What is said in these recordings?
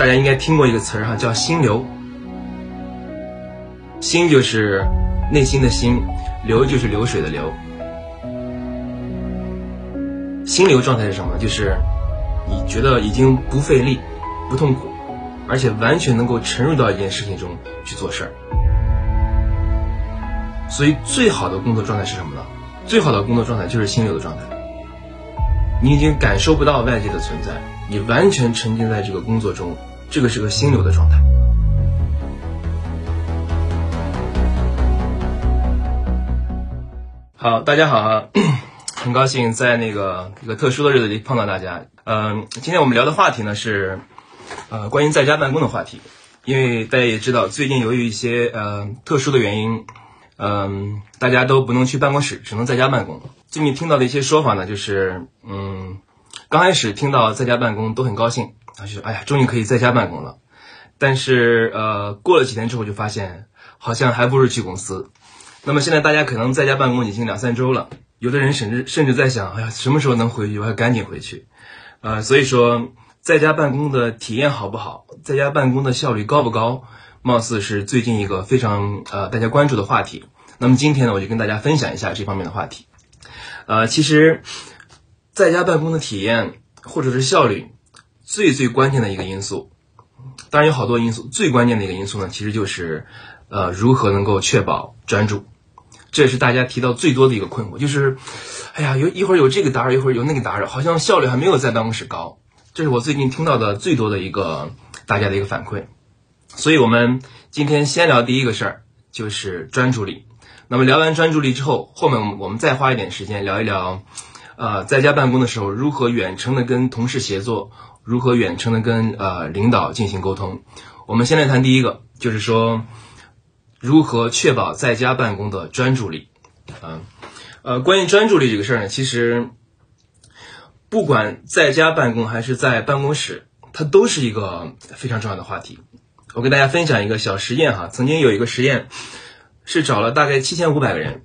大家应该听过一个词儿哈，叫心流。心就是内心的心，流就是流水的流。心流状态是什么？就是你觉得已经不费力、不痛苦，而且完全能够沉入到一件事情中去做事儿。所以，最好的工作状态是什么呢？最好的工作状态就是心流的状态。你已经感受不到外界的存在，你完全沉浸在这个工作中，这个是个心流的状态。好，大家好啊，很高兴在那个一个特殊的日子里碰到大家。嗯，今天我们聊的话题呢是，呃，关于在家办公的话题。因为大家也知道，最近由于一些呃特殊的原因，嗯，大家都不能去办公室，只能在家办公。最近听到的一些说法呢，就是嗯，刚开始听到在家办公都很高兴，他就哎呀，终于可以在家办公了。但是呃，过了几天之后就发现，好像还不如去公司。那么现在大家可能在家办公已经两三周了，有的人甚至甚至在想，哎呀，什么时候能回去？我要赶紧回去。呃，所以说在家办公的体验好不好？在家办公的效率高不高？貌似是最近一个非常呃大家关注的话题。那么今天呢，我就跟大家分享一下这方面的话题。呃，其实在家办公的体验或者是效率，最最关键的一个因素，当然有好多因素，最关键的一个因素呢，其实就是呃如何能够确保专注。这也是大家提到最多的一个困惑，就是，哎呀，有一会儿有这个打扰，一会儿有那个打扰，好像效率还没有在办公室高。这是我最近听到的最多的一个大家的一个反馈。所以，我们今天先聊第一个事儿，就是专注力。那么聊完专注力之后，后面我们我们再花一点时间聊一聊，呃，在家办公的时候如何远程的跟同事协作，如何远程的跟呃领导进行沟通。我们先来谈第一个，就是说。如何确保在家办公的专注力？啊，呃，关于专注力这个事儿呢，其实不管在家办公还是在办公室，它都是一个非常重要的话题。我给大家分享一个小实验哈，曾经有一个实验是找了大概七千五百个人，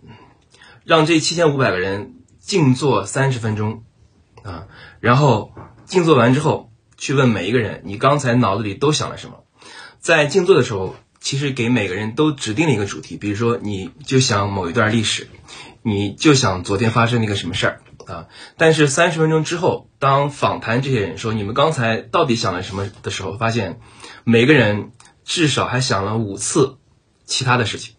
让这七千五百个人静坐三十分钟啊，然后静坐完之后去问每一个人，你刚才脑子里都想了什么？在静坐的时候。其实给每个人都指定了一个主题，比如说你就想某一段历史，你就想昨天发生那个什么事儿啊。但是三十分钟之后，当访谈这些人说你们刚才到底想了什么的时候，发现每个人至少还想了五次其他的事情，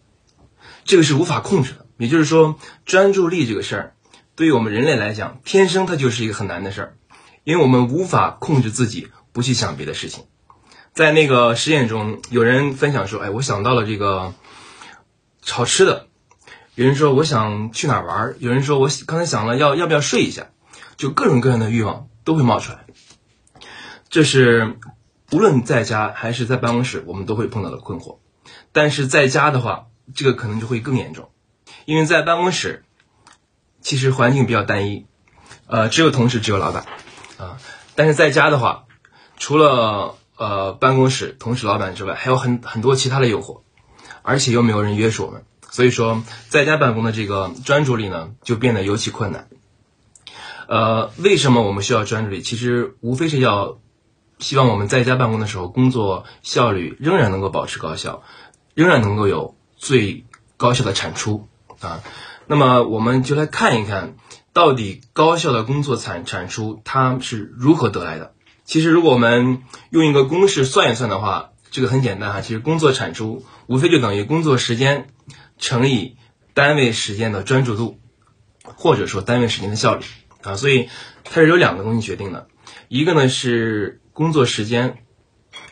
这个是无法控制的。也就是说，专注力这个事儿，对于我们人类来讲，天生它就是一个很难的事儿，因为我们无法控制自己不去想别的事情。在那个实验中，有人分享说：“哎，我想到了这个好吃的。”有人说：“我想去哪玩？”有人说：“我刚才想了要要不要睡一下？”就各种各样的欲望都会冒出来。这是无论在家还是在办公室，我们都会碰到的困惑。但是在家的话，这个可能就会更严重，因为在办公室其实环境比较单一，呃，只有同事，只有老板啊。但是在家的话，除了呃，办公室同事、老板之外，还有很很多其他的诱惑，而且又没有人约束我们，所以说在家办公的这个专注力呢，就变得尤其困难。呃，为什么我们需要专注力？其实无非是要希望我们在家办公的时候，工作效率仍然能够保持高效，仍然能够有最高效的产出啊。那么我们就来看一看到底高效的工作产产出它是如何得来的。其实，如果我们用一个公式算一算的话，这个很简单哈。其实工作产出无非就等于工作时间乘以单位时间的专注度，或者说单位时间的效率啊。所以它是由两个东西决定的，一个呢是工作时间，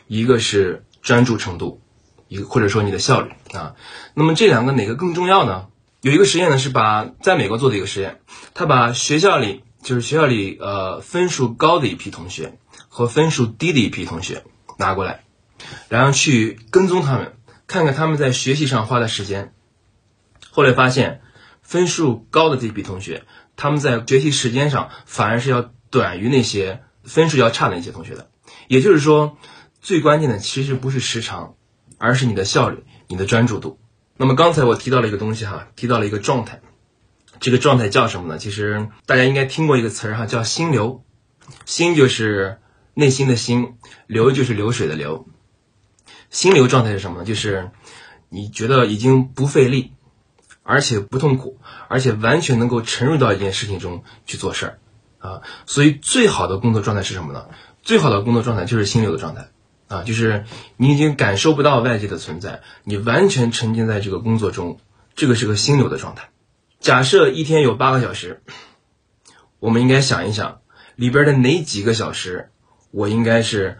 一个是专注程度，一个或者说你的效率啊。那么这两个哪个更重要呢？有一个实验呢是把在美国做的一个实验，他把学校里就是学校里呃分数高的一批同学。和分数低的一批同学拿过来，然后去跟踪他们，看看他们在学习上花的时间。后来发现，分数高的这批同学，他们在学习时间上反而是要短于那些分数要差的那些同学的。也就是说，最关键的其实不是时长，而是你的效率、你的专注度。那么刚才我提到了一个东西哈，提到了一个状态，这个状态叫什么呢？其实大家应该听过一个词儿哈，叫心流。心就是。内心的心，流就是流水的流。心流状态是什么呢？就是你觉得已经不费力，而且不痛苦，而且完全能够沉入到一件事情中去做事儿啊。所以最好的工作状态是什么呢？最好的工作状态就是心流的状态啊，就是你已经感受不到外界的存在，你完全沉浸在这个工作中，这个是个心流的状态。假设一天有八个小时，我们应该想一想里边的哪几个小时，我应该是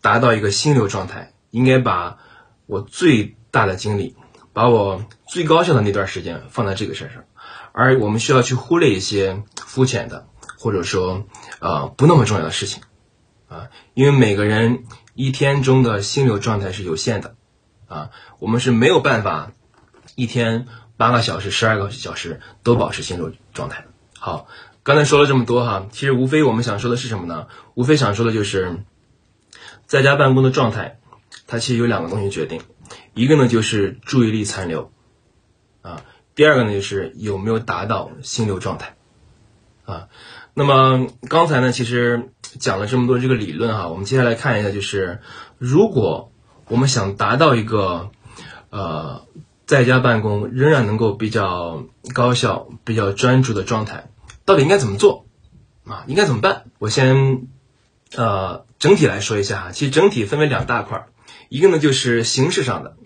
达到一个心流状态。应该把我最大的精力，把我最高效的那段时间放在这个事儿上，而我们需要去忽略一些肤浅的，或者说呃不那么重要的事情，啊，因为每个人一天中的心流状态是有限的，啊，我们是没有办法一天八个小时、十二个小时都保持心流状态。好，刚才说了这么多哈，其实无非我们想说的是什么呢？无非想说的就是在家办公的状态。它其实有两个东西决定，一个呢就是注意力残留，啊，第二个呢就是有没有达到心流状态，啊，那么刚才呢其实讲了这么多这个理论哈，我们接下来看一下，就是如果我们想达到一个呃在家办公仍然能够比较高效、比较专注的状态，到底应该怎么做啊？应该怎么办？我先呃整体来说一下哈，其实整体分为两大块儿。一个呢就是形式上的，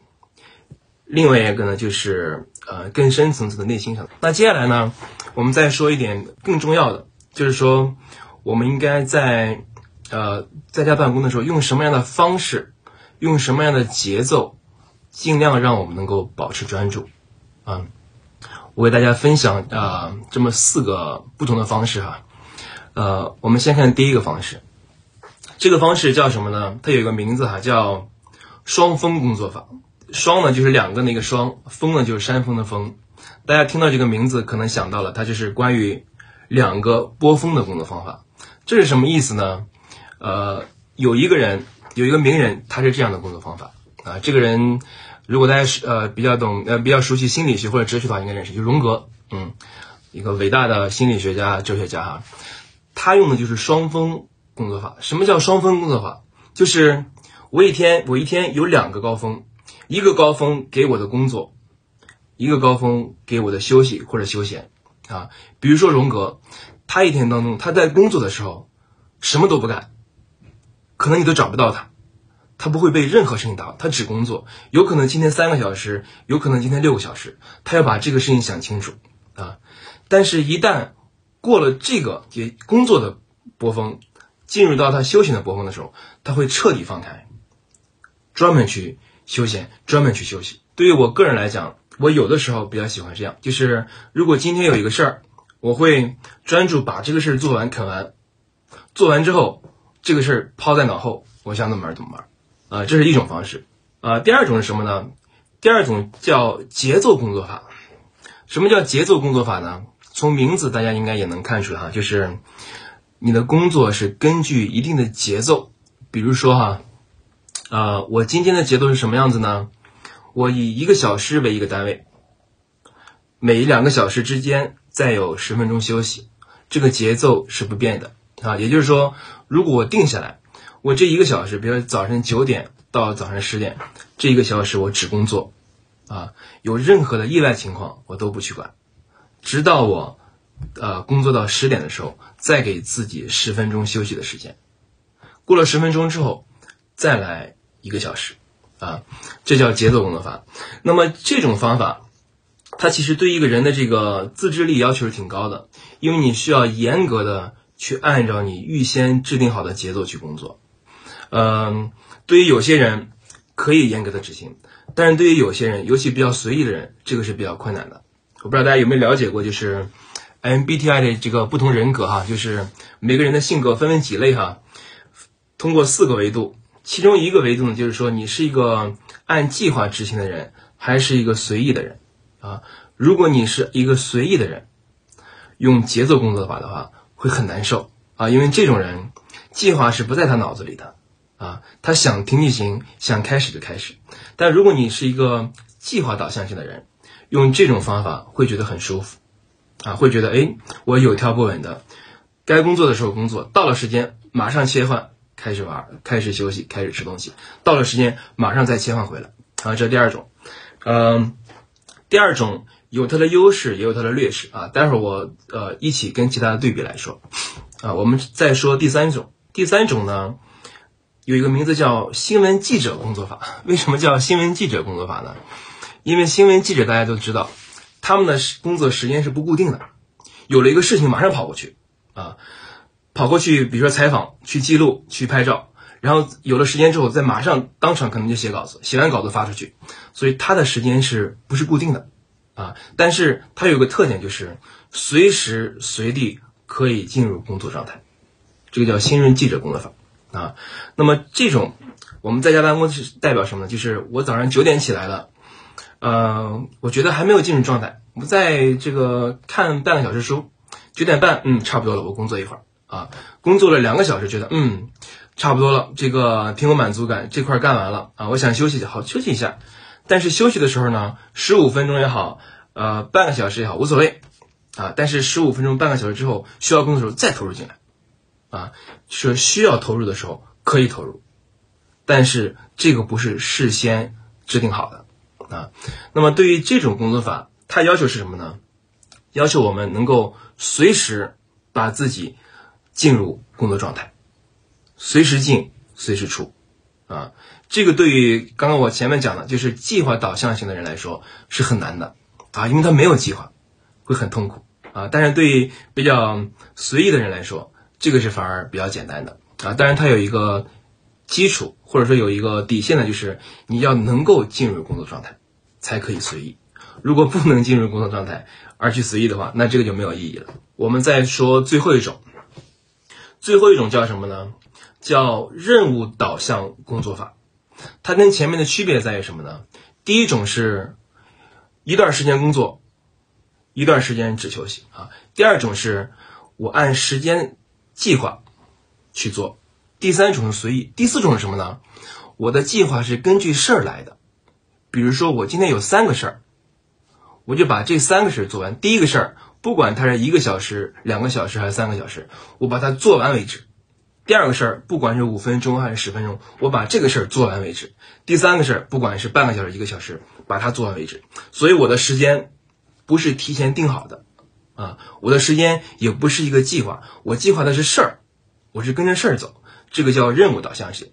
另外一个呢就是呃更深层次的内心上的。那接下来呢，我们再说一点更重要的，就是说我们应该在呃在家办公的时候用什么样的方式，用什么样的节奏，尽量让我们能够保持专注啊。我给大家分享啊这么四个不同的方式哈。呃，我们先看第一个方式，这个方式叫什么呢？它有一个名字哈，叫。双峰工作法，双呢就是两个那个双，峰呢就是山峰的峰。大家听到这个名字，可能想到了，它就是关于两个波峰的工作方法。这是什么意思呢？呃，有一个人，有一个名人，他是这样的工作方法啊。这个人，如果大家是呃比较懂呃比较熟悉心理学或者哲学的话，应该认识，就荣格，嗯，一个伟大的心理学家、哲学家哈。他用的就是双峰工作法。什么叫双峰工作法？就是。我一天，我一天有两个高峰，一个高峰给我的工作，一个高峰给我的休息或者休闲啊。比如说荣格，他一天当中他在工作的时候什么都不干，可能你都找不到他，他不会被任何事情打扰，他只工作。有可能今天三个小时，有可能今天六个小时，他要把这个事情想清楚啊。但是，一旦过了这个也工作的波峰，进入到他休闲的波峰的时候，他会彻底放开。专门去休闲，专门去休息。对于我个人来讲，我有的时候比较喜欢这样，就是如果今天有一个事儿，我会专注把这个事儿做完、啃完。做完之后，这个事儿抛在脑后，我想怎么玩怎么玩。啊，这是一种方式。啊，第二种是什么呢？第二种叫节奏工作法。什么叫节奏工作法呢？从名字大家应该也能看出哈，就是你的工作是根据一定的节奏，比如说哈。啊，我今天的节奏是什么样子呢？我以一个小时为一个单位，每两个小时之间再有十分钟休息，这个节奏是不变的啊。也就是说，如果我定下来，我这一个小时，比如早晨九点到早上十点，这一个小时我只工作，啊，有任何的意外情况我都不去管，直到我，呃，工作到十点的时候，再给自己十分钟休息的时间。过了十分钟之后，再来。一个小时，啊，这叫节奏工作法。那么这种方法，它其实对一个人的这个自制力要求是挺高的，因为你需要严格的去按照你预先制定好的节奏去工作。嗯，对于有些人可以严格的执行，但是对于有些人，尤其比较随意的人，这个是比较困难的。我不知道大家有没有了解过，就是 MBTI 的这个不同人格哈，就是每个人的性格分为几类哈，通过四个维度。其中一个维度呢，就是说你是一个按计划执行的人，还是一个随意的人啊？如果你是一个随意的人，用节奏工作法的话，会很难受啊，因为这种人计划是不在他脑子里的啊，他想停就停，想开始就开始。但如果你是一个计划导向性的人，用这种方法会觉得很舒服啊，会觉得哎，我有条不紊的，该工作的时候工作，到了时间马上切换。开始玩，开始休息，开始吃东西，到了时间马上再切换回来啊，这是第二种。嗯，第二种有它的优势，也有它的劣势啊。待会儿我呃一起跟其他的对比来说啊。我们再说第三种，第三种呢有一个名字叫新闻记者工作法。为什么叫新闻记者工作法呢？因为新闻记者大家都知道，他们的工作时间是不固定的，有了一个事情马上跑过去啊，跑过去，比如说采访、去记录、去拍照。然后有了时间之后，再马上当场可能就写稿子，写完稿子发出去，所以他的时间是不是固定的啊？但是他有个特点，就是随时随地可以进入工作状态，这个叫新人记者工作法啊。那么这种我们在家办公是代表什么呢？就是我早上九点起来了，呃，我觉得还没有进入状态，我在这个看半个小时书，九点半，嗯，差不多了，我工作一会儿啊，工作了两个小时，觉得嗯。差不多了，这个挺有满足感，这块干完了啊，我想休息，好休息一下。但是休息的时候呢，十五分钟也好，呃，半个小时也好，无所谓啊。但是十五分钟、半个小时之后需要工作时候再投入进来，啊，是需要投入的时候可以投入，但是这个不是事先制定好的啊。那么对于这种工作法，它要求是什么呢？要求我们能够随时把自己进入工作状态。随时进，随时出，啊，这个对于刚刚我前面讲的，就是计划导向型的人来说是很难的，啊，因为他没有计划，会很痛苦，啊，但是对于比较随意的人来说，这个是反而比较简单的，啊，当然它有一个基础或者说有一个底线的，就是你要能够进入工作状态，才可以随意，如果不能进入工作状态而去随意的话，那这个就没有意义了。我们再说最后一种，最后一种叫什么呢？叫任务导向工作法，它跟前面的区别在于什么呢？第一种是一段时间工作，一段时间只休息啊。第二种是我按时间计划去做。第三种是随意。第四种是什么呢？我的计划是根据事儿来的。比如说我今天有三个事儿，我就把这三个事儿做完。第一个事儿，不管它是一个小时、两个小时还是三个小时，我把它做完为止。第二个事儿，不管是五分钟还是十分钟，我把这个事儿做完为止。第三个事儿，不管是半个小时、一个小时，把它做完为止。所以我的时间不是提前定好的，啊，我的时间也不是一个计划，我计划的是事儿，我是跟着事儿走，这个叫任务导向型。